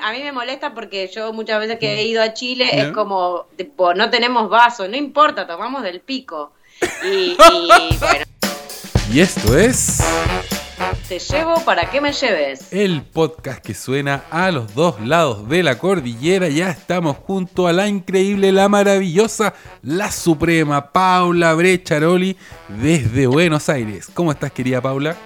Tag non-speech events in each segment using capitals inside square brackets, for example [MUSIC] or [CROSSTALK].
me, a mí me molesta porque yo muchas veces que he ido a Chile es como, tipo, no tenemos vaso, no importa, tomamos del pico. Y, y [LAUGHS] bueno, Y esto es te llevo para que me lleves. el podcast que suena a los dos lados de la cordillera. Ya estamos junto a la increíble, la maravillosa, la suprema Paula Brecharoli desde Buenos Aires. ¿Cómo estás, querida Paula?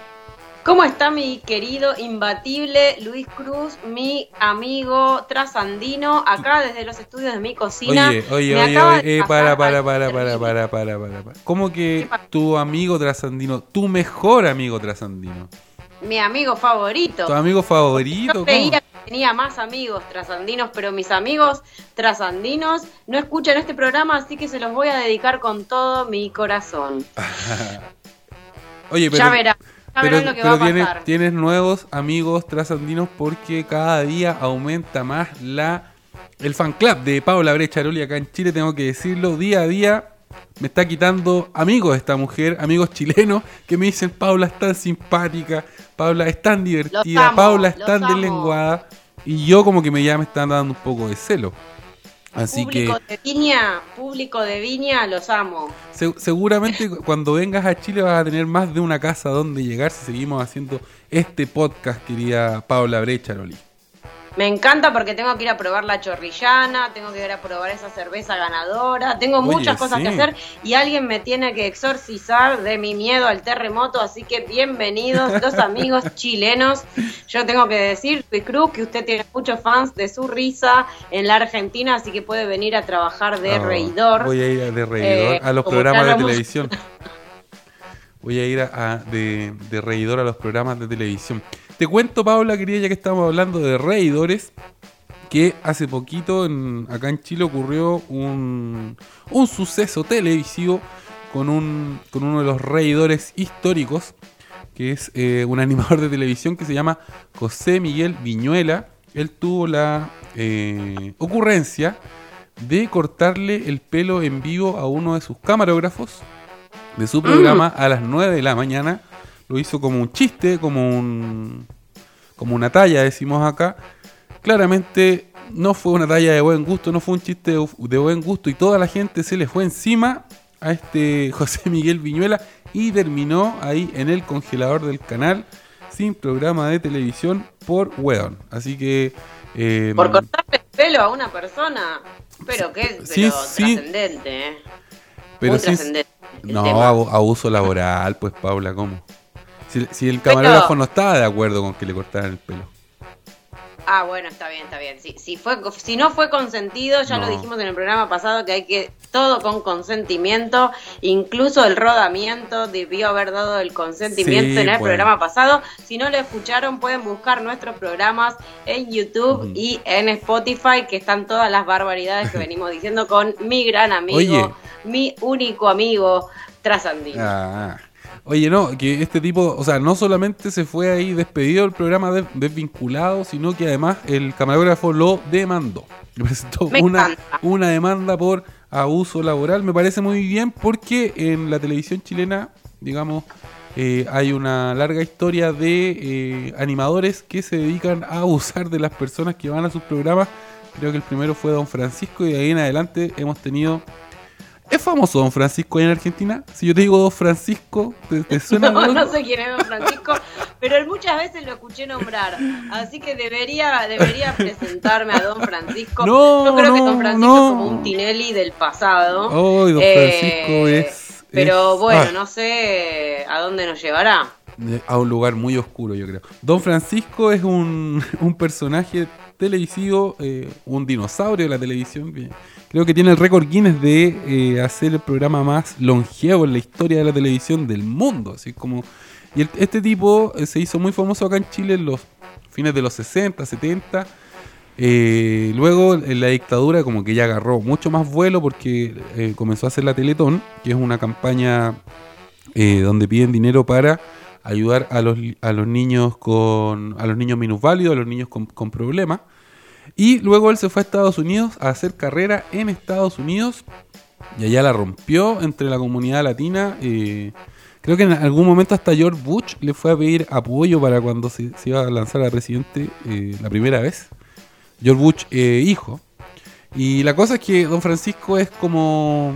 ¿Cómo está mi querido, imbatible Luis Cruz, mi amigo trasandino, acá desde los estudios de mi cocina? Oye, oye, Me oye, oye, eh, para, para, para, para, para, para, para, para. ¿Cómo que tu amigo trasandino, tu mejor amigo trasandino, Mi amigo favorito. tu amigo favorito? Yo creía que tenía más amigos trasandinos, pero mis amigos trasandinos no escuchan este programa, así que se los voy a dedicar con todo mi corazón. [LAUGHS] Oye, pero, ya verán, ya pero, verán lo que pero va a tienes, pasar. tienes nuevos amigos trasandinos porque cada día aumenta más la el fan club de Paula Brecharoli acá en Chile, tengo que decirlo, día a día me está quitando amigos esta mujer, amigos chilenos, que me dicen, Paula es tan simpática, Paula es tan divertida, amo, Paula es tan amo. deslenguada, y yo como que me ya me están dando un poco de celo. Así público que de Viña, público de Viña, los amo. se- seguramente cuando vengas a Chile vas a tener más de una casa donde llegar si seguimos haciendo este podcast, querida Paula Brecharoli. Me encanta porque tengo que ir a probar la chorrillana, tengo que ir a probar esa cerveza ganadora, tengo Oye, muchas cosas sí. que hacer y alguien me tiene que exorcizar de mi miedo al terremoto, así que bienvenidos los [LAUGHS] amigos chilenos. Yo tengo que decir, Luis Cruz, que usted tiene muchos fans de su risa en la Argentina, así que puede venir a trabajar de Oh, reidor. Voy a ir de reidor Eh, a los programas de televisión. [LAUGHS] Voy a ir a, a- de, de reidor a los programas de televisión. Te cuento, Paula, querida, ya que estamos hablando de reidores, que hace poquito en- acá en Chile ocurrió un, un suceso televisivo con, un, con uno de los reidores históricos, que es eh, un animador de televisión que se llama José Miguel Viñuela. Él tuvo la eh, ocurrencia de cortarle el pelo en vivo a uno de sus camarógrafos de su programa a las 9 de la mañana. Lo hizo como un chiste, como un como una talla, decimos acá. Claramente no fue una talla de buen gusto, no fue un chiste de, buen gusto y toda la gente se le fue encima a este [LAUGHS] José Miguel Viñuela y terminó ahí en el congelador del canal sin programa de televisión por weón. Así que eh, Por cortarle el pelo a una persona, pero que es Sí, pero sí. trascendente, ¿eh? pero Muy trascendente. No, tema. abuso laboral, pues Paula, ¿cómo? Si, si el camarógrafo no estaba de acuerdo con que le cortaran el pelo. Ah, bueno, está bien, está bien. Si, si, fue, si no fue consentido, ya No. lo dijimos en el programa pasado, que hay que todo con consentimiento, incluso el rodamiento debió haber dado el consentimiento Sí, en el bueno. programa pasado. Si no lo escucharon, pueden buscar nuestros programas en YouTube y en Spotify, que están todas las barbaridades que [LAUGHS] venimos diciendo con mi gran amigo, Oye. mi único amigo trasandino. Ah, oye, no, que este tipo, o sea, no solamente se fue ahí despedido del programa des- desvinculado, sino que además el camarógrafo lo demandó. [LAUGHS] Le presentó Me una, encanta. una demanda por abuso laboral. Me parece muy bien porque en la televisión chilena, digamos, eh, hay una larga historia de eh, animadores que se dedican a abusar de las personas que van a sus programas. Creo que el primero fue Don Francisco y de ahí en adelante hemos tenido... ¿Es famoso Don Francisco en Argentina? Si yo te digo Don Francisco, ¿te, te [LAUGHS] suena No, no sé quién es Don Francisco, pero muchas veces lo escuché nombrar. Así que debería, debería presentarme a Don Francisco. No, Yo creo que no, Don Francisco no. es como un Tinelli del pasado. Ay, Don Eh, Francisco es... Pero es- bueno, ah, no sé a dónde nos llevará. de- a un lugar muy oscuro, yo creo. Don Francisco es un, [LAUGHS] un personaje televisivo, eh, un dinosaurio de la televisión. que Creo que tiene el récord Guinness de eh, hacer el programa más longevo en la historia de la televisión del mundo. Así como y el- este tipo eh, se hizo muy famoso acá en Chile en los fines de los 60, 70. Eh, luego en la dictadura como que ya agarró mucho más vuelo porque comenzó a hacer la Teletón, que es una campaña donde piden dinero para ayudar a los, a los niños con a los niños minusválidos, a los niños con problemas. Y luego él se fue a Estados Unidos a hacer carrera en Estados Unidos y allá la rompió entre la comunidad latina. eh, creo que en algún momento hasta George Bush le fue a pedir apoyo para cuando se, iba a lanzar a presidente eh, la primera vez. George Bush eh, hijo. Y la cosa es que don Francisco es como...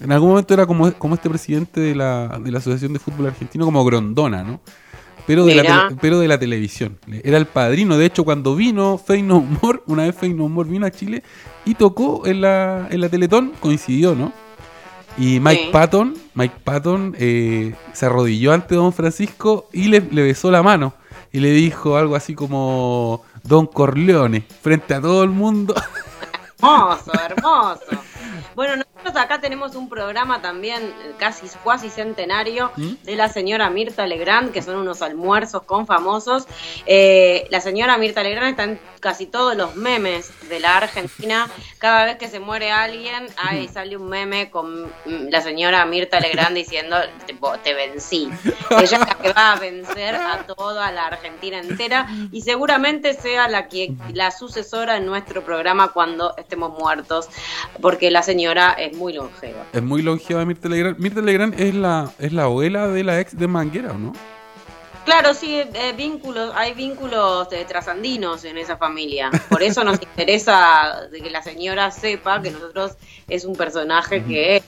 En algún momento era como, como este presidente de la, de la Asociación de Fútbol Argentino, como Grondona, ¿no? Pero de, la Mira. pero de la televisión. Era el padrino. De hecho, cuando vino Fey No More, una vez Fey No More vino a Chile y tocó en la, en la Teletón, coincidió, ¿no? Y Mike Sí. Patton, Mike Patton eh, se arrodilló ante Don Francisco y le, le besó la mano. Y le dijo algo así como Don Corleone, frente a todo el mundo. Hermoso, hermoso. [LAUGHS] Bueno, nosotros acá tenemos un programa también eh, casi cuasi centenario ¿Mm? de la señora Mirta Legrand, que son unos almuerzos con famosos. Eh, la señora Mirta Legrand está en casi todos los memes de la Argentina. Cada vez que se muere alguien, ahí sale un meme con mm, la señora Mirta Legrand diciendo, te vencí. [LAUGHS] Ella es la que va a vencer a toda la Argentina entera y seguramente sea la que la sucesora en nuestro programa cuando estemos muertos, porque la señora es muy longeva. Es muy longeva Mirta Legrand. Mirta Legrand es la, es la abuela de la ex de Manguera, ¿o no? Claro, sí, eh, vínculos, hay vínculos eh, trasandinos en esa familia. Por eso nos [LAUGHS] interesa de que la señora sepa que nosotros es un personaje que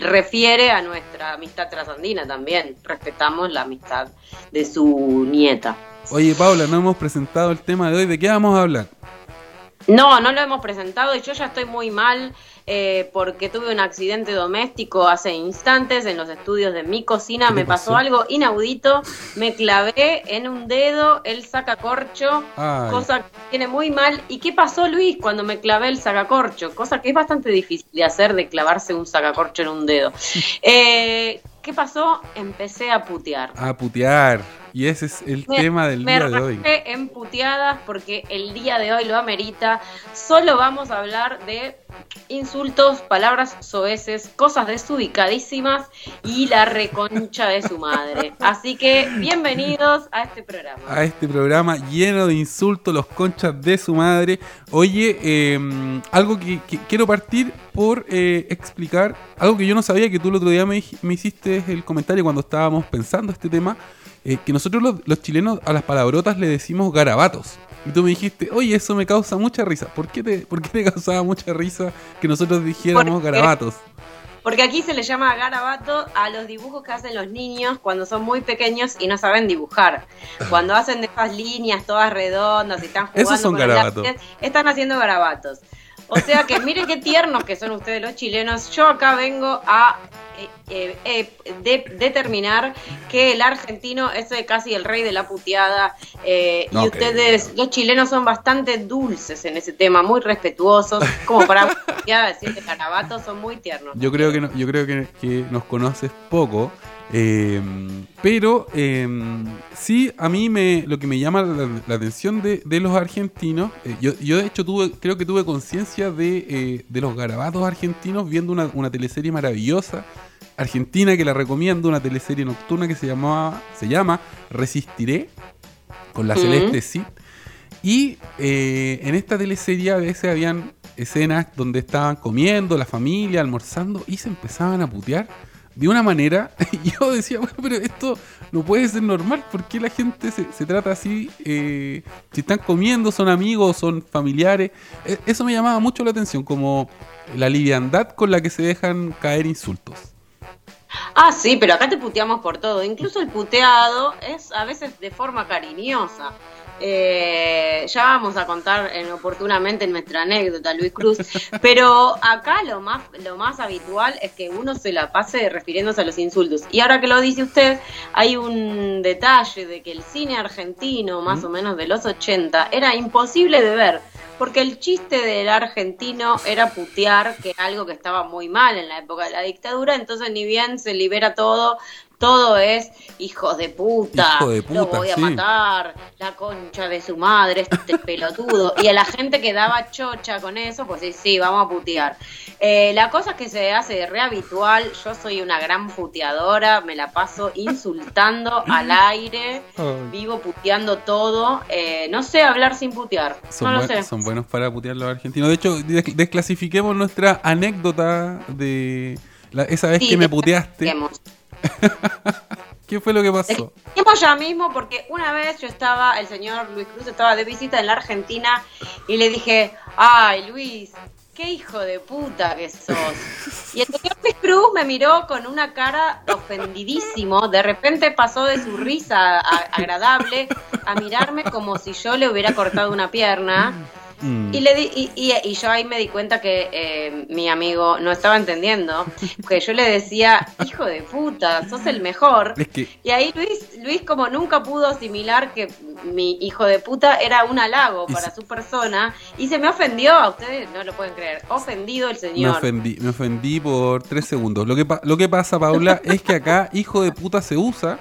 refiere a nuestra amistad trasandina también. Respetamos la amistad de su nieta. Oye, Paula, no hemos presentado el tema de hoy. ¿De qué vamos a hablar? No, no lo hemos presentado y yo ya estoy muy mal eh, porque tuve un accidente doméstico hace instantes en los estudios de mi cocina. ¿Qué te Me pasó, pasó? algo inaudito. Me clavé en un dedo el sacacorcho, Ay. cosa que tiene muy mal. ¿Y qué pasó, Luis, cuando me clavé el sacacorcho? Cosa que es bastante difícil de hacer, de clavarse un sacacorcho en un dedo. [LAUGHS] Eh, ¿Qué pasó? Empecé a putear. A putear. Y ese es el Me- tema del me día de hoy. rajé en puteadas porque el día de hoy lo amerita. Solo vamos a hablar de insultos, palabras soeces, cosas desubicadísimas y la reconcha de su madre. [LAUGHS] Así que bienvenidos a este programa. a este programa lleno de insultos, los conchas de su madre. Oye, eh, algo que, que quiero partir por eh, explicar, algo que yo no sabía, que tú el otro día me, me hiciste el comentario cuando estábamos pensando este tema, eh, que nosotros los, los chilenos a las palabrotas le decimos garabatos. Y tú me dijiste, oye, eso me causa mucha risa. ¿Por qué te, por qué te [LAUGHS] causaba mucha risa que nosotros dijéramos Porque- garabatos? Porque aquí se le llama garabato a los dibujos que hacen los niños cuando son muy pequeños y no saben dibujar. Cuando hacen de esas líneas todas redondas y están jugando Esos son con garabatos. lápiz, están haciendo garabatos. O sea que miren qué tiernos que son ustedes los chilenos. Yo acá vengo a eh, eh, eh, de- determinar que el argentino es eh, casi el rey de la puteada eh, No y ustedes, los chilenos, son bastante dulces en ese tema, muy respetuosos, como para [LAUGHS] puteada decir que garabatos son muy tiernos. Yo creo que no- yo creo que, que nos conoces poco, eh, pero eh, sí a mí me lo que me llama la, la atención de, de los argentinos, eh, yo, yo de hecho tuve creo que tuve conciencia de, eh, de los garabatos argentinos viendo una, una teleserie maravillosa argentina que la recomiendo, una teleserie nocturna que se llamaba se llama Resistiré con la. Celeste Cid. Y en esta teleserie a veces habían escenas donde estaban comiendo, la familia, almorzando, y se empezaban a putear de una manera. [LAUGHS] Yo decía, bueno, pero esto no puede ser normal. ¿Por qué la gente se, se trata así? eh, si están comiendo, son amigos, son familiares. E- Eso me llamaba mucho la atención, como la liviandad con la que se dejan caer insultos. Ah, sí, pero acá te puteamos por todo. Incluso el puteado es a veces de forma cariñosa. Eh, ya vamos a contar en, oportunamente nuestra anécdota, Luis Cruz. Pero acá lo más, lo más habitual es que uno se la pase refiriéndose a los insultos. Y ahora que lo dice usted, hay un detalle de que el cine argentino, más o menos de los 80, era imposible de ver. Porque el chiste del argentino era putear, que era algo que estaba muy mal en la época de la dictadura, entonces ni bien se libera todo, todo es hijos de puta, Hijo de lo voy a sí. matar, la concha de su madre, este [LAUGHS] pelotudo. Y a la gente que daba chocha con eso, pues sí, sí, vamos a putear. Eh, la cosa es que se hace re habitual, yo soy una gran puteadora, me la paso [LAUGHS] insultando al aire, vivo puteando todo, eh, no sé hablar sin putear, Son, no lo sé. son buenos para putear los argentinos. De hecho, des- desclasifiquemos nuestra anécdota de la- esa vez Sí, que me te- puteaste. [LAUGHS] ¿Qué fue lo que pasó? Dijimos ya mismo porque una vez yo estaba, el señor Luis Cruz estaba de visita en la Argentina y le dije, ay Luis, qué hijo de puta que sos. Y el señor Luis Cruz me miró con una cara ofendidísimo, de repente pasó de su risa agradable a mirarme como si yo le hubiera cortado una pierna. Mm. Y, le di, y, yo ahí me di cuenta que eh, mi amigo no estaba entendiendo, que yo le decía, hijo de puta, sos el mejor. Y ahí Luis, Luis como nunca pudo asimilar que mi hijo de puta era un halago para su persona y se me ofendió, a ustedes no lo pueden creer, ofendido el señor. Me ofendí, me ofendí por tres segundos. Lo que, lo que pasa, Paula, [LAUGHS] es que acá hijo de puta se usa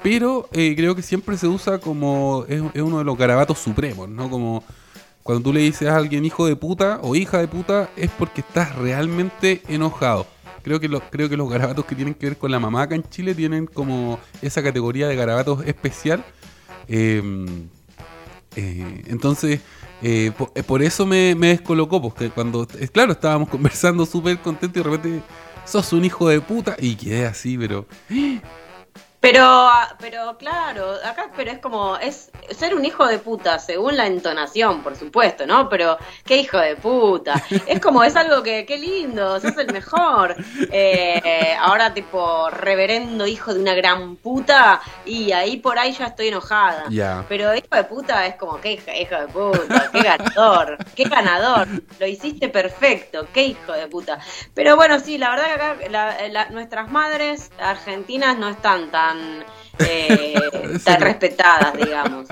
pero eh, creo que siempre se usa como es, es, uno de los garabatos supremos, ¿no? Como cuando tú le dices a alguien hijo de puta o hija de puta, es porque estás realmente enojado. Creo que, creo que los garabatos que tienen que ver con la mamá acá en Chile tienen como esa categoría de garabatos especial. Em, eh, entonces, eh, eh, por, eso me, me, descolocó, porque cuando, claro, estábamos [LAUGHS] conversando súper contentos y de repente, sos un hijo de puta, y quedé así, pero... Pero, pero claro, acá pero es como, es ser un hijo de puta, según la entonación, por supuesto, ¿no? Pero, qué hijo de puta. Es como, es algo que, qué lindo, sos el mejor. Eh, ahora, tipo, reverendo hijo de una gran puta, y ahí por ahí ya estoy enojada. Pero hijo de puta es como, qué hijo, de puta, qué ganador, qué ganador. Lo hiciste perfecto, qué hijo de puta. Pero bueno, sí, la verdad que acá nuestras madres argentinas no están tan eh, [LAUGHS] tan, respetadas, digamos.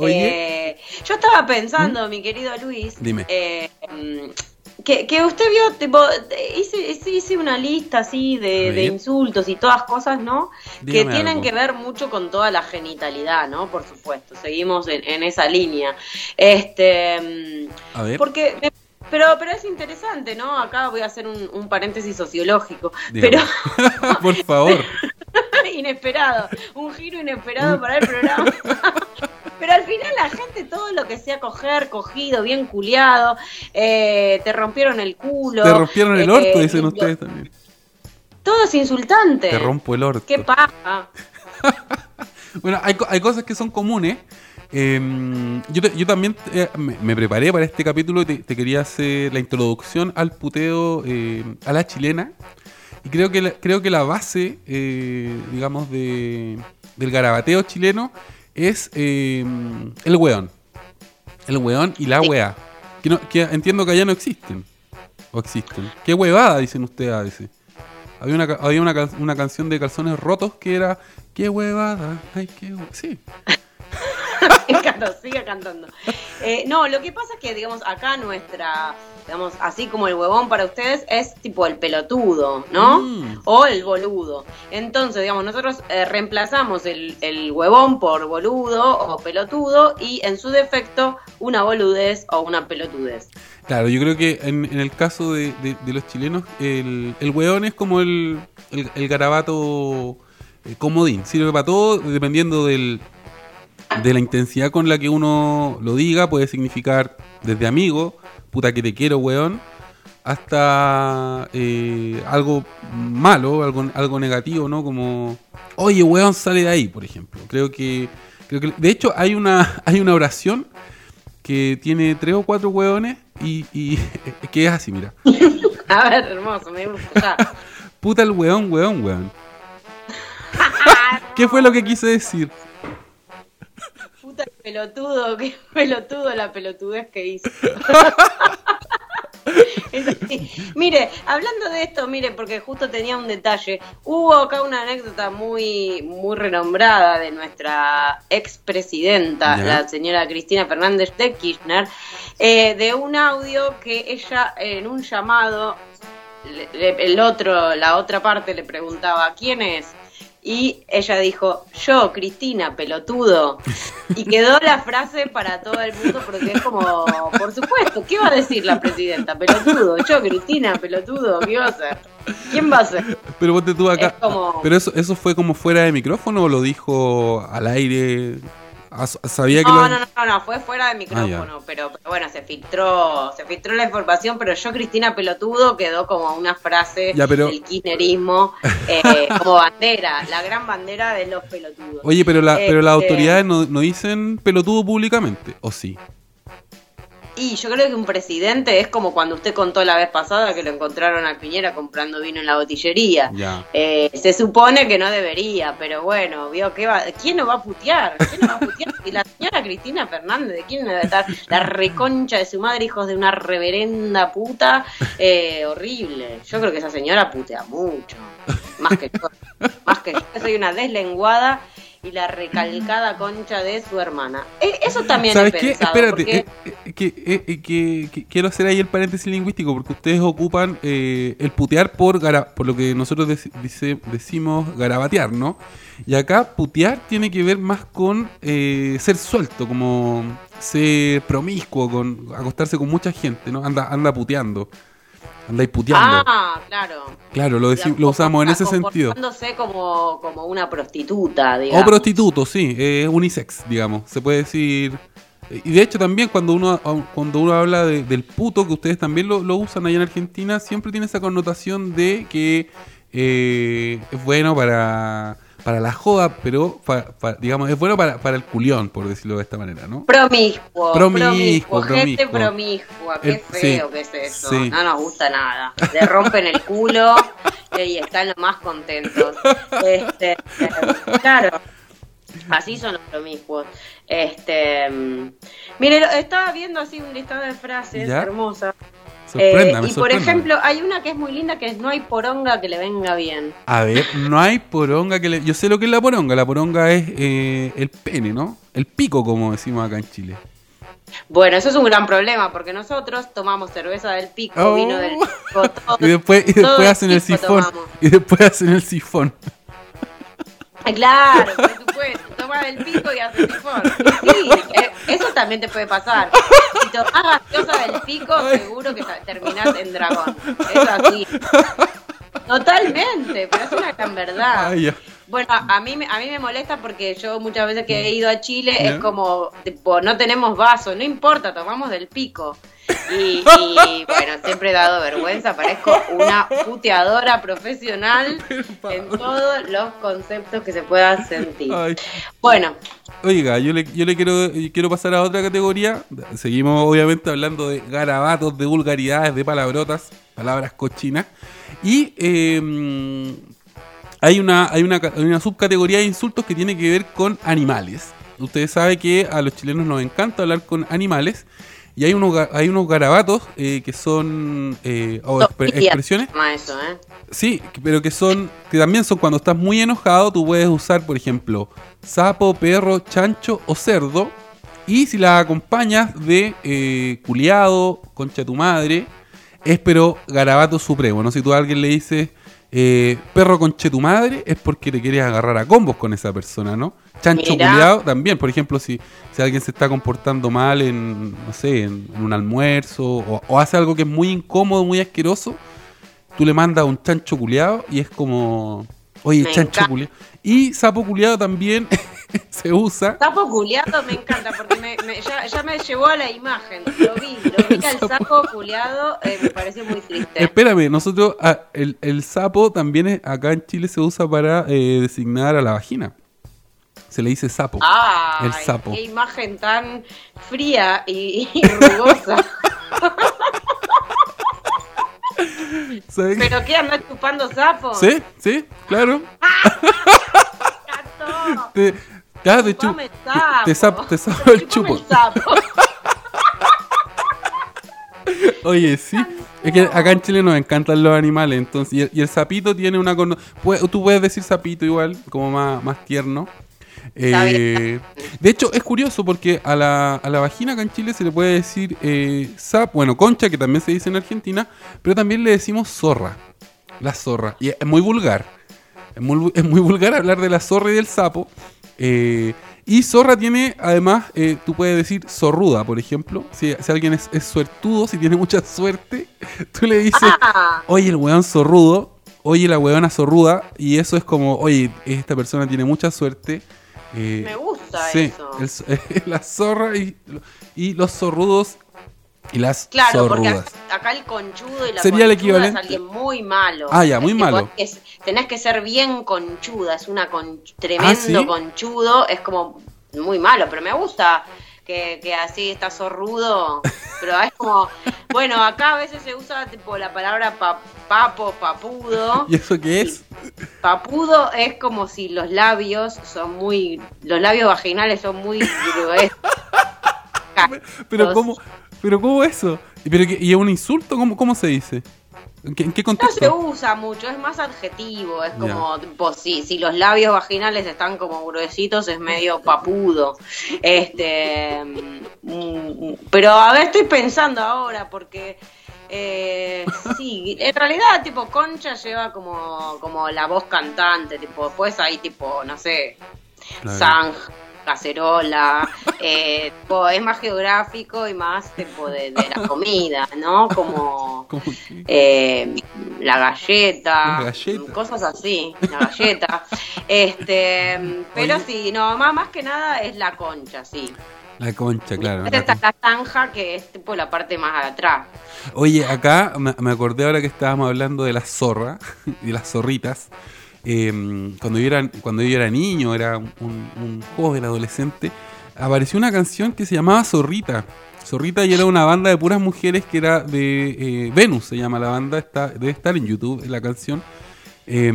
Eh, yo estaba pensando, ¿Mm? mi querido Luis, eh, que, usted vio, tipo, hice, hice una lista así de, insultos y todas cosas, ¿no? que tienen que ver mucho con toda la genitalidad, ¿no? Por supuesto, seguimos en, esa línea. Este, A ver. Porque pero, pero es interesante, ¿no? Acá voy a hacer un, paréntesis sociológico. Pero. [LAUGHS] Por favor. [LAUGHS] inesperado. Un giro inesperado para el programa. [LAUGHS] Pero al final la gente, todo lo que sea coger, cogido, bien culiado, eh, te rompieron el culo. Te rompieron el orto, eh, dicen ustedes también. Todo es insultante. Te rompo el orto. ¿Qué pasa? bueno, hay, hay cosas que son comunes Em, yo, yo, también eh, me, preparé para este capítulo y te, quería hacer la introducción al puteo eh, a la chilena. Y creo que la, creo que la base, eh, digamos, de, del garabateo chileno es em, el weón. El weón y la wea. Que, entiendo que allá no existen. O existen. Qué huevada, dicen ustedes a veces. Había una, había una, una canción de calzones rotos que era Qué huevada. Ay, qué Sí. [LAUGHS] sigue cantando. Eh, no, lo que pasa es que, digamos, acá nuestra, digamos, así como el huevón para ustedes es tipo el pelotudo, ¿no? Mm. O el boludo. Entonces, digamos, nosotros eh, reemplazamos el, huevón por boludo o pelotudo y en su defecto una boludez o una pelotudez. Claro, yo creo que en, el caso de, los chilenos, el, el huevón es como el, el garabato eh, comodín. Sirve para todo, dependiendo del, de la intensidad con la que uno lo diga, puede significar desde amigo, puta que te quiero, weón, hasta eh, algo malo, algo, algo negativo, ¿no? Como, oye, weón, sale de ahí, por ejemplo. Creo que, creo que de hecho, hay una, [LAUGHS] hay una oración que tiene tres o cuatro weones y, y [LAUGHS] que es así, mira. [LAUGHS] A ver, hermoso, me gusta. Puta el weón, weón, weón. ¿Qué fue lo que quise decir? Pelotudo, qué [LAUGHS] pelotudo la pelotudez que hizo. [LAUGHS] Mire, hablando de esto, mire, porque justo tenía un detalle. Hubo acá una anécdota muy, muy renombrada de nuestra expresidenta, la señora Cristina Fernández de Kirchner, eh, de un audio que ella en un llamado, el otro, la otra parte le preguntaba, ¿quién es? Y ella dijo, yo, Cristina, pelotudo. Y quedó la frase para todo el mundo porque es como, por supuesto, ¿qué va a decir la presidenta? Pelotudo, yo, Cristina, pelotudo, ¿qué va a hacer? ¿Quién va a ser? Pero ponte tú acá. Pero eso, eso fue como fuera de micrófono o lo dijo al aire sabía que No, lo- no, no, no, fue fuera de micrófono, pero, pero bueno, se filtró, se filtró la información, pero yo, Cristina Pelotudo, quedó como una frase Ya, pero- del kirchnerismo [LAUGHS] eh, como bandera, la gran bandera de los pelotudos. Oye, pero, la, pero las Este, autoridades no, no dicen pelotudo públicamente, ¿o sí? Y yo creo que un presidente es como cuando usted contó la vez pasada que lo encontraron a Piñera comprando vino en la botillería. Eh, se supone que no debería, pero bueno, vio que va, ¿quién no va a putear? ¿Quién no va a putear? Y la señora Cristina Fernández, ¿de quién debe estar? La reconcha de su madre, hijos de una reverenda puta, eh, horrible. Yo creo que esa señora putea mucho, más que yo, más que yo, soy una deslenguada y la recalcada concha de su hermana. Eh, eso también ¿Sabes he qué? pensado. Espérate, porque- eh, eh, que, eh, que- que quiero hacer ahí el paréntesis lingüístico porque ustedes ocupan eh, el putear por gara- por lo que nosotros dice- decimos garabatear, ¿no? Y acá putear tiene que ver más con eh, ser suelto, como ser promiscuo, con acostarse con mucha gente, ¿no? Anda, anda puteando. Andáis puteando. Ah, claro. claro, lo, deci- lo usamos en ese sentido. Como, como una prostituta, digamos. O prostituto, sí, es unisex, digamos. Se puede decir. Y de hecho también cuando uno cuando uno habla de- del puto, que ustedes también lo, lo usan allá en Argentina, siempre tiene esa connotación de que eh, es bueno para, para la joda, pero pa- digamos, es bueno para, para el culión, por decirlo de esta manera, ¿no? Promiscuo, Promiscuo, promiscuo, gente promiscua, qué El- feo sí, que es eso, sí. no nos gusta nada, le rompen el culo [LAUGHS] y están los más contentos. Este, claro, así son los promiscuos. Este, mm, mire, estaba viendo así un listado de frases ¿Ya? hermosas. Eh, y por ejemplo, hay una que es muy linda que es no hay poronga que le venga bien. A ver, no hay poronga que le... Yo sé lo que es la poronga. La poronga es eh, el pene, ¿no? El pico, como decimos acá en Chile. Bueno, eso es un gran problema porque nosotros tomamos cerveza del pico, Oh. vino del pico, [LAUGHS] todo, Y después, y después hacen el sifón. tomamos. Y después hacen el sifón. Claro, por supuesto, tomas el pico y haces sifón. [LAUGHS] Sí, también te puede pasar. Si tomás gaseosa del pico, seguro que terminás en dragón. Es así. Totalmente, pero es una gran verdad. Ay. Bueno, a mí, me- a mí me molesta porque yo muchas veces que he ido a Chile es como, tipo, no tenemos vaso, no importa, tomamos del pico. Y, y, [LAUGHS] bueno, siempre he dado vergüenza, parezco una puteadora profesional [LAUGHS] en todos los conceptos que se puedan sentir. Ay. Bueno, Oiga, yo le, yo le quiero, quiero pasar a otra categoría. Seguimos obviamente hablando de garabatos, de vulgaridades, de palabrotas, palabras cochinas. Y eh, hay, una, hay, una, hay una subcategoría de insultos que tiene que ver con animales. Ustedes saben que a los chilenos nos encanta hablar con animales. Y hay unos, hay unos garabatos eh, que son eh, o expre- expresiones eso, ¿eh? Sí, pero que son, que también son cuando estás muy enojado, tú puedes usar, por ejemplo, sapo, perro, chancho o cerdo. Y si la acompañas de eh, culiado, concha de tu madre, es pero garabato supremo, ¿no? Si tú a alguien le dices eh, perro concha de tu madre, es porque te quieres agarrar a combos con esa persona, ¿no? Chancho Mira. culiado también, por ejemplo, si, si alguien se está comportando mal en, no sé, en, en un almuerzo o, o hace algo que es muy incómodo, muy asqueroso, tú le mandas un chancho culiado y es como, oye, Me chancho encanta. culiado. Y sapo culiado también [LAUGHS] [LAUGHS] se usa. Sapo culiado me encanta porque me, me- ya, ya me llevó a la imagen. Lo vi, lo vi que el sapo culiado eh, me pareció muy triste. Espérame, nosotros, ah, el, el sapo también es- acá en Chile se usa para eh, designar a la vagina. Se le dice sapo. Ay, el sapo. qué imagen tan fría y, y rugosa. [LAUGHS] ¿Pero qué? ¿Andás chupando sapo? Sí, sí, claro. Gato, [LAUGHS] Te, claro, te, chu- chupame el te, sapo. te, [LAUGHS] sap- te sapo el [LAUGHS] chupo. Oye, sí. Es que acá en Chile nos encantan los animales, entonces. Y el, y el sapito tiene una. puede- Tú puedes decir sapito igual, como más, más tierno. Eh, de hecho, es curioso porque a la, a la vagina acá en Chile se le puede decir eh, sap, bueno, concha, que también se dice en Argentina, pero también le decimos zorra. La zorra. Y es muy vulgar. Es muy, es muy vulgar hablar de la zorra y del sapo. Eh, y zorra tiene, además, eh, tú puedes decir zorruda, por ejemplo. Si, si alguien es, es suertudo, si tiene mucha suerte, [LAUGHS] tú le dices, Ah, oye, el weón zorrudo, oye, la weona zorruda. Y eso es como, oye, esta persona tiene mucha suerte. eh, me gusta. Sí, eso. el- [LAUGHS] la zorra y, y los zorrudos y las Claro, porque zorrudas. acá, acá el conchudo y la Sería el equivalente. es alguien muy malo. Ah, ya, muy malo. es- tenés que ser bien conchuda, es una con, tremendo ¿Ah, sí? conchudo, es como muy malo, pero me gusta que, que así está zorrudo, [LAUGHS] pero es como, bueno, acá a veces se usa tipo la palabra pa- papo, papudo. ¿Y eso qué es? Papudo es como si los labios son muy, los labios vaginales son muy [LAUGHS] gruesos. Pero cómo, pero cómo eso? ¿Y, pero qué- ¿Y es un insulto? ¿Cómo, cómo se dice? ¿En qué, en qué No se contexto? usa mucho, es más adjetivo, es como, tipo, si, si los labios vaginales están como gruesitos, es medio papudo. Este, mm, pero a ver, estoy pensando ahora, porque eh, sí, en realidad, tipo, Concha lleva como, como la voz cantante, tipo, después hay tipo, no sé, Claro. Sang, cacerola, [LAUGHS] eh, es más geográfico y más tipo de, de la comida, ¿no? Como [LAUGHS] eh, la galleta, La galleta. cosas así, la galleta. este, pero Oye. sí, no, más, más que nada es la concha, sí. La concha, claro. La está la zanja, que es tipo la parte más atrás. Oye, acá me, me acordé ahora que estábamos hablando de la zorra [LAUGHS] y las zorritas. Eh, cuando, yo era, cuando yo era niño, era un, joven adolescente, apareció una canción que se llamaba Zorrita. Zorrita y era una banda de puras mujeres que era de eh, Venus, se llama la banda, está, debe estar en YouTube la canción. Eh,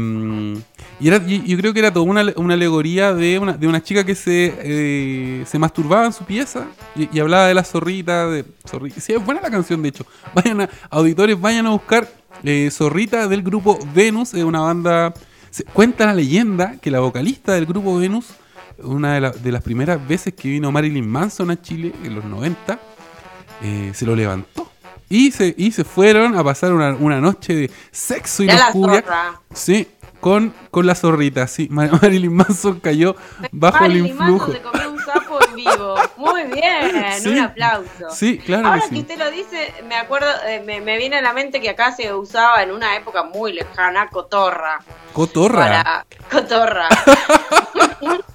y era, yo creo que era toda una, una alegoría de una, de una chica que se, eh, se masturbaba en su pieza y, hablaba de la zorrita. De, zorri- Sí, es buena la canción, de hecho. Vayan a, auditores, vayan a buscar eh, Zorrita del grupo Venus, es una banda. Se- cuenta la leyenda que la vocalista del grupo Venus, una de, la- de las primeras veces que vino Marilyn Manson a Chile en los 90, eh, se lo levantó. Y se, y se fueron a pasar una, una noche de sexo y zorra. Sí, con, con la zorrita, sí. Mar- [LAUGHS] Marilyn Manson cayó bajo el Marilyn Manson influjo. se comió sapo en vivo. Muy bien, Sí. un aplauso. Sí, claro Ahora que sí. usted lo dice, me acuerdo, eh, me, me viene a la mente que acá se usaba en una época muy lejana cotorra. Cotorra. Para cotorra. [LAUGHS]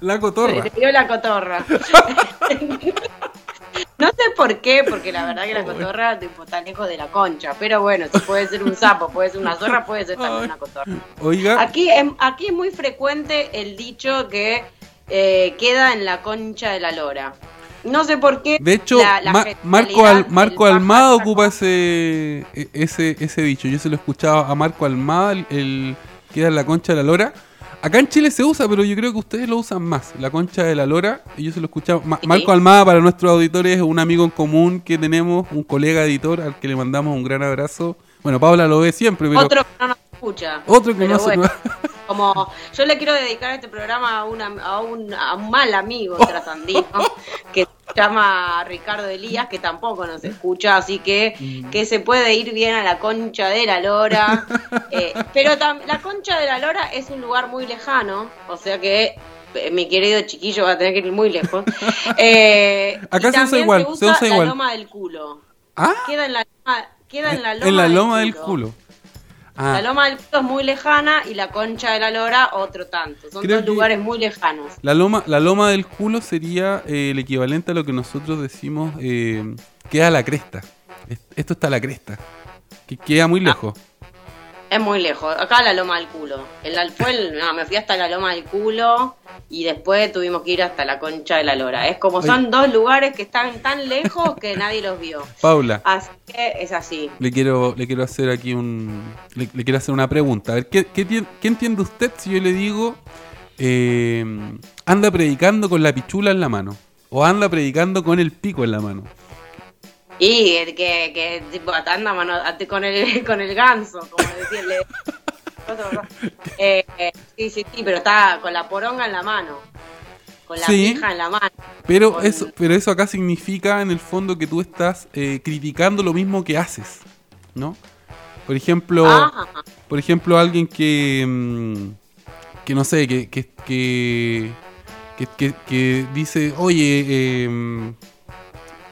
La cotorra. Se le dio la cotorra. [LAUGHS] No sé por qué, porque la verdad que la cotorra tipo, está lejos de la concha. Pero bueno, si puede ser un sapo, puede ser una zorra, puede ser también una cotorra. Oiga, Aquí es, aquí es muy frecuente el dicho que eh, queda en la concha de la lora. No sé por qué. de hecho, la- la Ma- genialidad Marco, Al- Marco Almada ocupa ese, e- ese, ese dicho. Yo se lo he escuchado a Marco Almada, el, el que era en la concha de la lora. Acá en Chile se usa, pero yo creo que ustedes lo usan más. La concha de la lora. Y yo se lo he escuchado. Ma-. Marco Almada, para nuestros auditores, es un amigo en común que tenemos, un colega editor al que le mandamos un gran abrazo. Bueno, Paula lo ve siempre, pero Otro que no nos escucha. otro que Pero no se bueno, [LAUGHS] Como yo le quiero dedicar este programa a, una, a, un, a un mal amigo trasandino [LAUGHS] que se llama Ricardo Elías, que tampoco nos escucha, así que Mm. que se puede ir bien a la concha de la lora. [LAUGHS] Eh, pero tam- la concha de la lora es un lugar muy lejano, o sea que eh, mi querido chiquillo va a tener que ir muy lejos. Eh, Acá y se usa igual, se usa la igual. loma del culo. Ah, Queda en la loma, queda en la loma, en la del loma del culo. Ah, la loma del culo es muy lejana y la concha de la lora otro tanto. Son Creo dos lugares muy lejanos. La loma, la loma del culo sería eh, el equivalente a lo que nosotros decimos eh, queda a la cresta. Es- Esto está a la cresta. Que queda muy lejos. Es muy lejos. Acá la loma del culo. El alfuel, no, me fui hasta la loma del culo y después tuvimos que ir hasta la concha de la lora. Es como son dos lugares que están tan lejos que nadie los vio. [LAUGHS] Paula, Así que es así. le quiero, le quiero hacer aquí un. Le, le quiero hacer una pregunta. A ver, ¿qué, qué entiende usted si yo le digo eh, anda predicando con la pichula en la mano? O anda predicando con el pico en la mano. Y el que, que tipo anda mano, con el [LAUGHS] con el ganso, como decirle. [LAUGHS] Eh, eh, sí, sí, sí, pero está con la poronga en la mano. Con la Sí. pija en la mano. Pero Con- eso, pero eso acá significa en el fondo que tú estás eh, criticando lo mismo que haces, ¿no? Por ejemplo, Ajá. por ejemplo, alguien que mm, que no sé, que que, que, que, que- que dice, oye, eh,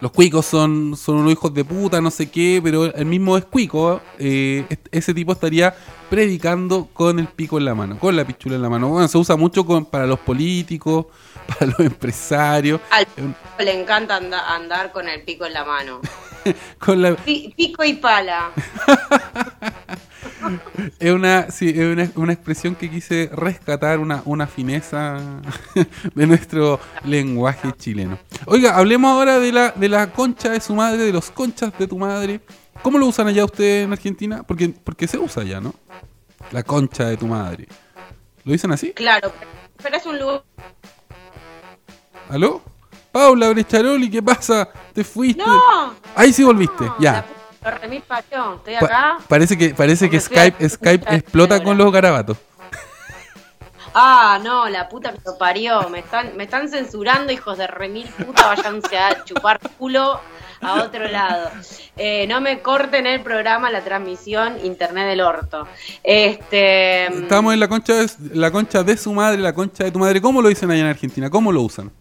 los cuicos son, son unos hijos de puta, no sé qué, pero el mismo es cuico, eh, ese tipo estaría predicando con el pico en la mano, con la pichula en la mano. Bueno, se usa mucho con- para los políticos, [LAUGHS] para los empresarios, Al [LAUGHS] le encanta anda- andar con el pico en la mano. [LAUGHS] con la, Pi- pico y pala. Es una, sí, es una, una expresión que quise rescatar, una, una fineza [LAUGHS] de nuestro lenguaje chileno. Oiga, hablemos ahora de la, de la concha de su madre, de los conchas de tu madre. ¿Cómo lo usan allá ustedes en Argentina? Porque, porque se usa allá, ¿no? La concha de tu madre. ¿Lo dicen así? Claro, pero es un lugar. ¿Aló? Paula Brecharoli, ¿qué pasa? ¿Te fuiste? ¡No! Ahí sí volviste, No, ya. Remil parió. Estoy Pa- acá. parece que, parece que Skype, Skype explota con los garabatos. Ah, no, la puta que lo parió. Me están, me están censurando, hijos de remil puta. Váyanse a chupar culo a otro lado. Eh, no me corten el programa, la transmisión, internet del orto. Este. Estamos en la concha, de, la concha de su madre, la concha de tu madre. ¿Cómo lo dicen allá en Argentina? ¿Cómo lo usan?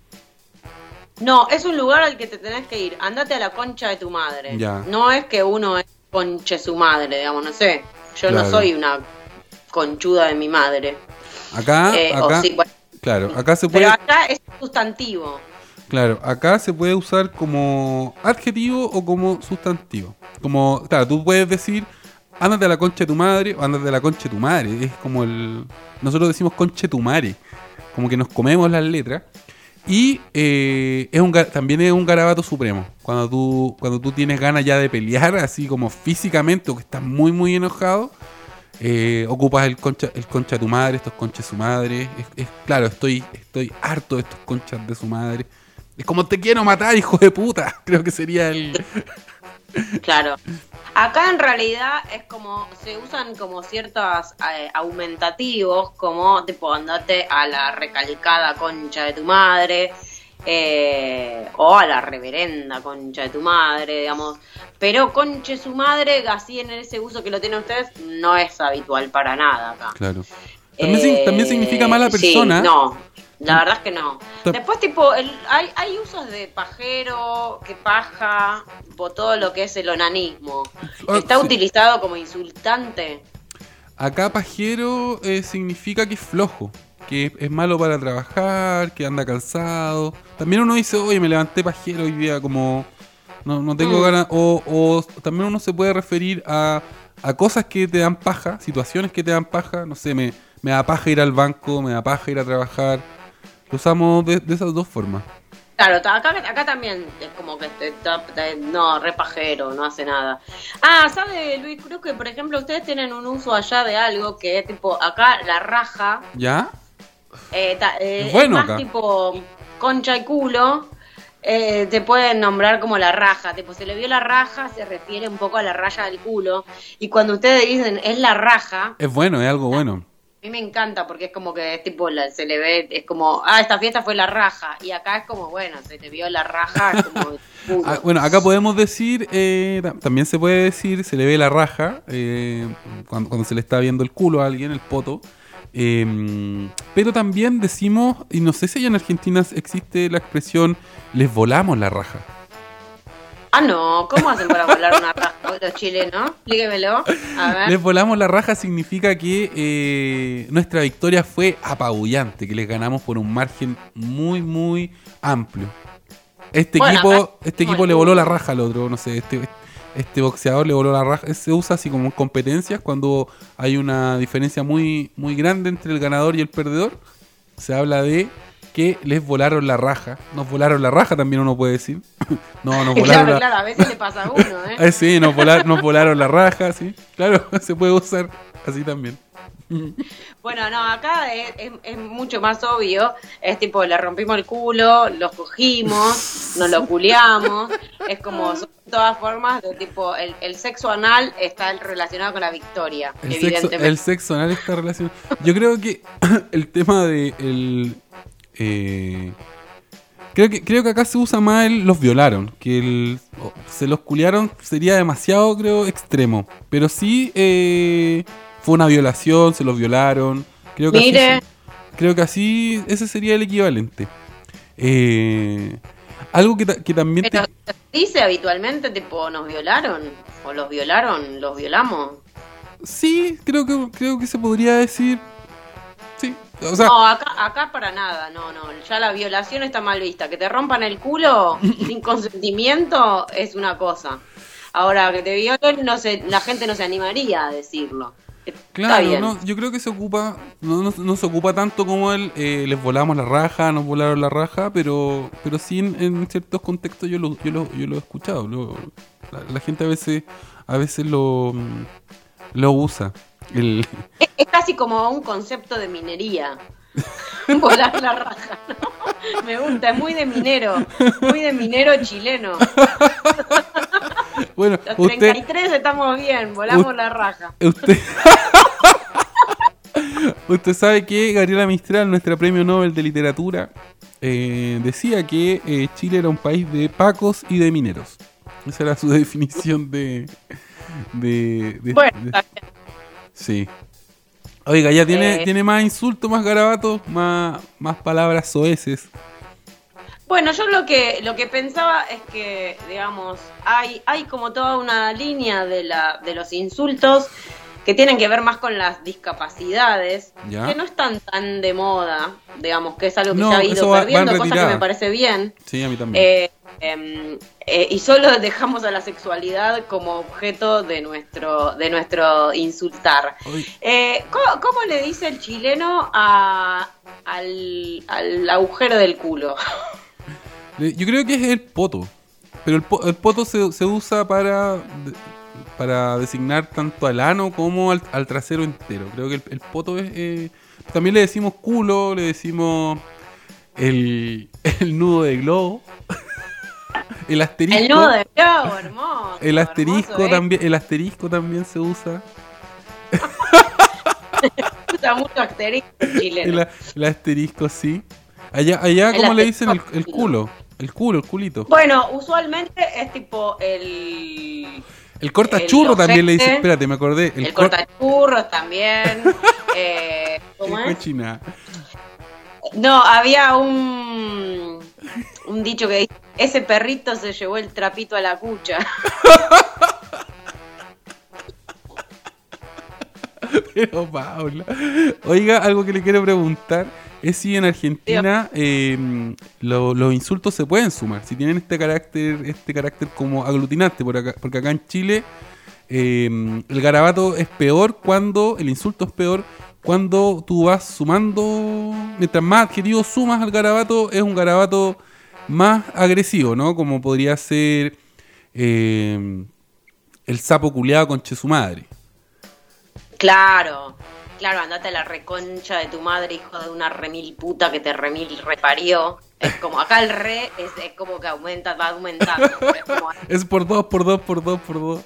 No, es un lugar al que te tenés que ir. Andate a la concha de tu madre. Ya. No es que uno es conche su madre, digamos, no sé. Yo Claro. no soy una conchuda de mi madre. Acá, Eh, acá, sí, bueno, claro, acá se puede, pero acá es sustantivo. claro, acá se puede usar como adjetivo o como sustantivo. Como, claro, tú puedes decir, ándate a la concha de tu madre o ándate a la concha de tu madre. Es como el, nosotros decimos concha de tu madre, como que nos comemos las letras. Y eh, es un, también es un garabato supremo. Cuando tú, cuando tú tienes ganas ya de pelear, [LAUGHS] así como físicamente, o que estás muy, muy enojado, eh, ocupas el concha, el concha de tu madre, estos conchas de su madre. Es- claro, estoy, estoy harto de estos conchas de su madre. Es como te quiero matar, hijo de puta. [LAUGHS] Creo que sería el. Claro. Acá en realidad es como, se usan como ciertos eh, aumentativos, como tipo andate a la recalcada concha de tu madre, eh, o a la reverenda concha de tu madre, digamos. Pero conche su madre, así en ese uso que lo tienen ustedes, no es habitual para nada acá. Claro. También, sig- Eh, también significa mala sí, persona. no, la verdad es que no. Después, tipo, el, hay, hay usos de pajero, que paja, tipo, todo lo que es el onanismo. Ah, Está sí. utilizado como insultante. Acá pajero eh, significa que es flojo, que es, es malo para trabajar, que anda cansado. También uno dice, oye, me levanté pajero hoy día como no, no tengo Mm. ganas. O, o también uno se puede referir a, a cosas que te dan paja, situaciones que te dan paja. No sé, me, me da paja ir al banco, me da paja ir a trabajar. Lo usamos de, de esas dos formas. Claro, acá, acá también es como que no, re pajero, no hace nada. Ah, ¿sabe Luis Cruz que, por ejemplo, ustedes tienen un uso allá de algo que es tipo, acá la raja, ¿Ya? eh, ta- eh, bueno es más acá. tipo concha y culo, eh, te pueden nombrar como la raja. Tipo, se le vio la raja, se refiere un poco a la raya del culo. Y cuando ustedes dicen es la raja, Es bueno, es algo bueno. A mí me encanta porque es como que es tipo, la- se le ve, es como, ah, esta fiesta fue la raja. Y acá es como, bueno, se te vio la raja, como. [LAUGHS] Ah, bueno, acá podemos decir, eh, ta- también se puede decir, se le ve la raja eh, cuando, cuando se le está viendo el culo a alguien, el poto. Eh, pero también decimos, y no sé si allá en Argentina existe la expresión, les volamos la raja. Ah, no, ¿cómo hacen para volar una raja [LAUGHS] los chilenos? Explíquemelo. A ver. Les volamos la raja significa que eh, nuestra victoria fue apabullante, que les ganamos por un margen muy, muy amplio. Este Bueno, equipo, acá- este equipo bueno. le voló la raja al otro, no sé, este, este boxeador le voló la raja. Se usa así como en competencias cuando hay una diferencia muy, muy grande entre el ganador y el perdedor. Se habla de que les volaron la raja. Nos volaron la raja también uno puede decir. [LAUGHS] no, nos volaron Claro, la claro, a veces le pasa a uno, ¿eh? Eh, [LAUGHS] sí, nos, vola- nos volaron la raja, sí. Claro, [LAUGHS] se puede usar así también. Bueno, no, acá es, es- es mucho más obvio. Es tipo, le rompimos el culo, los cogimos, nos lo culiamos. Es como, son todas formas de tipo, el, el sexo anal está relacionado con la victoria, El sexo, evidentemente. el sexo anal está relacionado. Yo creo que [CLEARS THROAT] el tema de el eh, creo que creo que acá se usa más el los violaron, que el se los culiaron sería demasiado creo extremo, pero sí eh, fue una violación, se los violaron. Creo que así Mire. creo que así ese sería el equivalente. Eh, Algo que, que también... Pero dice habitualmente, tipo, nos violaron, o los violaron, los violamos. Sí, creo que, creo que se podría decir. Sí. O sea, no, acá, acá para nada, no, no. Ya la violación está mal vista. Que te rompan el culo [LAUGHS] sin consentimiento es una cosa. Ahora, que te violen, no se, la gente no se animaría a decirlo. Claro, no, yo creo que se ocupa, no, no, se ocupa tanto como el eh, les volamos la raja, nos volaron la raja, pero pero sí en, ciertos contextos yo lo, yo lo, yo lo he escuchado. la, gente a veces a veces lo, lo usa. El... Es, casi como un concepto de minería. [LAUGHS] Volar la raja, ¿no? Me gusta, es muy de minero, muy de minero chileno. Bueno, Los 33 estamos bien, volamos la raja. Usted... [LAUGHS] usted sabe que Gabriela Mistral, nuestra premio Nobel de Literatura, eh, decía que eh, Chile era un país de pacos y de mineros. Esa era su [LAUGHS] definición de. de, bueno, sí. Oiga, ya tiene, eh. tiene más insultos, más garabatos, más, más palabras soeces. Bueno, yo lo que lo que pensaba es que, digamos, hay hay como toda una línea de la de los insultos que tienen que ver más con las discapacidades, que no están tan de moda, digamos, que es algo que se ha ido perdiendo, cosa que me parece bien. Sí, a mí también. Eh, em, eh, y solo [LAUGHS] dejamos a la sexualidad como objeto de nuestro de nuestro insultar. Eh, ¿cómo, le dice el chileno a, al, al agujero del culo? [LAUGHS] Yo creo que es el poto. Pero el, poto se, se, usa para, para designar tanto al ano como al, trasero entero. Creo que el, poto es... Eh, también le decimos culo, le decimos el, [LAUGHS] el nudo de globo. [LAUGHS] el asterisco. El nudo de globo, hermoso. El asterisco ¿eh? también, el asterisco también se usa. [LAUGHS] usa mucho asterisco chileno. El, el asterisco, sí. Allá, allá ¿cómo le dicen el culo? El culo, el culito. Bueno, usualmente es tipo el. El cortachurro también le dice. Espérate, me acordé. El, cortachurro también. [LAUGHS] eh, ¿Cómo es? No, había un. Un dicho que dice: Ese perrito se llevó el trapito a la cucha. [LAUGHS] Pero Paula. Oiga, algo que le quiero preguntar es si en Argentina em, los insultos se pueden sumar, si tienen este carácter, este carácter como aglutinante, por acá, porque acá en Chile em, el garabato es peor cuando, el insulto es peor cuando tú vas sumando, mientras más adjetivos sumas al garabato, es un garabato más agresivo, ¿no? Como podría ser em, el sapo culeado con su madre. Claro. Claro, andate a la reconcha de tu madre, hijo de una remil puta que te remil reparió. Es como, acá el re es, como que aumenta, va aumentando. [LAUGHS] Es, por dos, por dos, por dos, por dos.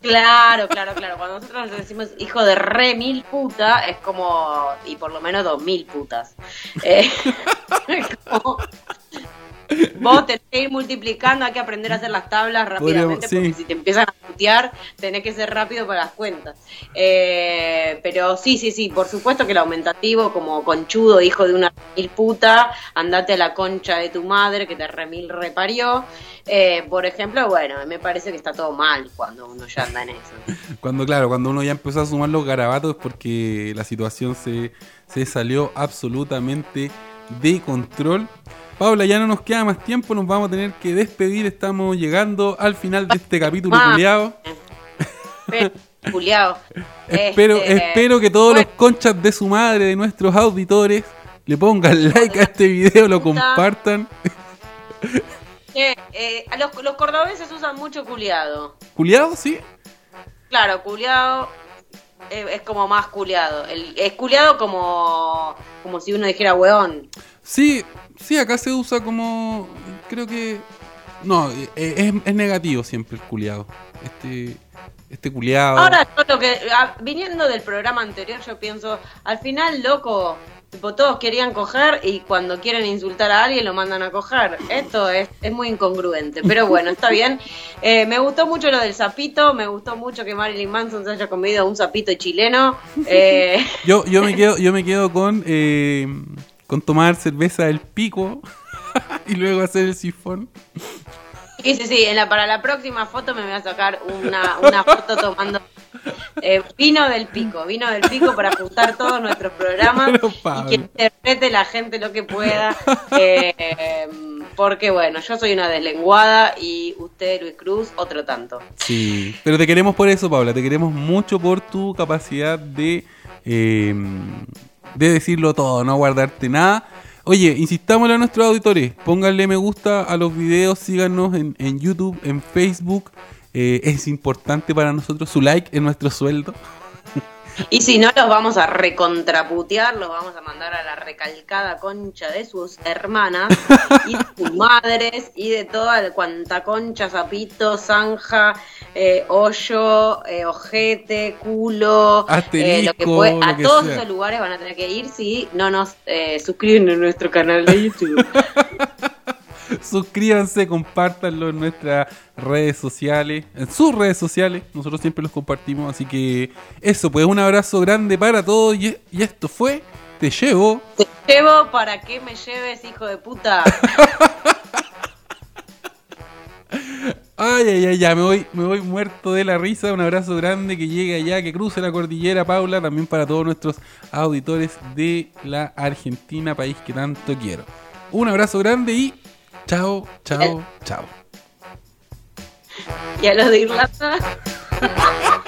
Claro, claro, claro. Cuando nosotros decimos hijo de re mil puta, es como, y por lo menos dos mil putas. Eh, [LAUGHS] es como, Vos tenés que ir multiplicando, hay que aprender a hacer las tablas rápidamente, porque si te empiezan a putear, tenés que ser rápido para las cuentas. Eh, pero sí, sí, sí, por supuesto que el aumentativo, como conchudo, hijo de una mil puta, andate a la concha de tu madre que te remil reparió. Eh, por ejemplo, bueno, me parece que está todo mal cuando uno ya anda en eso. [LAUGHS] Cuando, claro, cuando uno ya empezó a sumar los garabatos es porque la situación se, se salió absolutamente de control. Paula, ya no nos queda más tiempo, nos vamos a tener que despedir. Estamos llegando al final de este [LAUGHS] capítulo culiado. espero, este, espero que todos los conchas de su madre, de nuestros auditores, le pongan like a este video, lo compartan. [LAUGHS] Eh, los, los, cordobeses usan mucho culiado. ¿Culiado? Sí. Claro, culiado es, como más culiado. El, es culiado como, como si uno dijera weón. Sí, Sí, acá se usa como. Creo que. No, eh, es, negativo siempre el culiado. Este. Este culiado. Ahora, lo que. Ah, viniendo del programa anterior, yo pienso. Al final, loco. Tipo, todos querían coger y cuando quieren insultar a alguien lo mandan a coger. Esto es, es muy incongruente. Pero bueno, está bien. Eh, me gustó mucho lo del sapito. Me gustó mucho que Marilyn Manson se haya comido un sapito chileno. Eh... [LAUGHS] Yo, yo, me quedo, yo me quedo con con tomar cerveza del pico [LAUGHS] y luego hacer el sifón. Sí, sí, sí. En la, para la próxima foto me voy a sacar una, una foto tomando eh, vino del pico. Vino del pico para ajustar todos nuestros programas y que interprete la gente lo que pueda. eh, porque bueno, yo soy una deslenguada y usted, Luis Cruz, otro tanto. Sí, pero te queremos por eso, Paula. Te queremos mucho por tu capacidad de, eh, de decirlo todo, no guardarte nada. Oye, insistámosle a nuestros auditores, pónganle me gusta a los videos, síganos en, en YouTube, en Facebook. Eh, es importante para nosotros su like en nuestro sueldo. Y si no, los vamos a recontraputear, los vamos a mandar a la recalcada concha de sus hermanas y de sus [LAUGHS] madres y de toda cuanta concha, sapito, zanja, eh, hoyo, eh, ojete, culo, eh, lo que puede- lo a que todos sea. esos lugares van a tener que ir si no nos eh, suscriben en nuestro canal de YouTube. [LAUGHS] Suscríbanse, compártanlo en nuestras redes sociales, en sus redes sociales. Nosotros siempre los compartimos. Así que eso, pues un abrazo grande para todos. Y, y esto fue Te Llevo. Te llevo para que me lleves, hijo de puta. Ay, ay, ay, ya me voy, me voy muerto de la risa. Un abrazo grande que llegue allá, que cruce la cordillera, Paula. También para todos nuestros auditores de la Argentina, país que tanto quiero. Un abrazo grande y Chao, chao, chao. Y a los de Irlanda. [LAUGHS]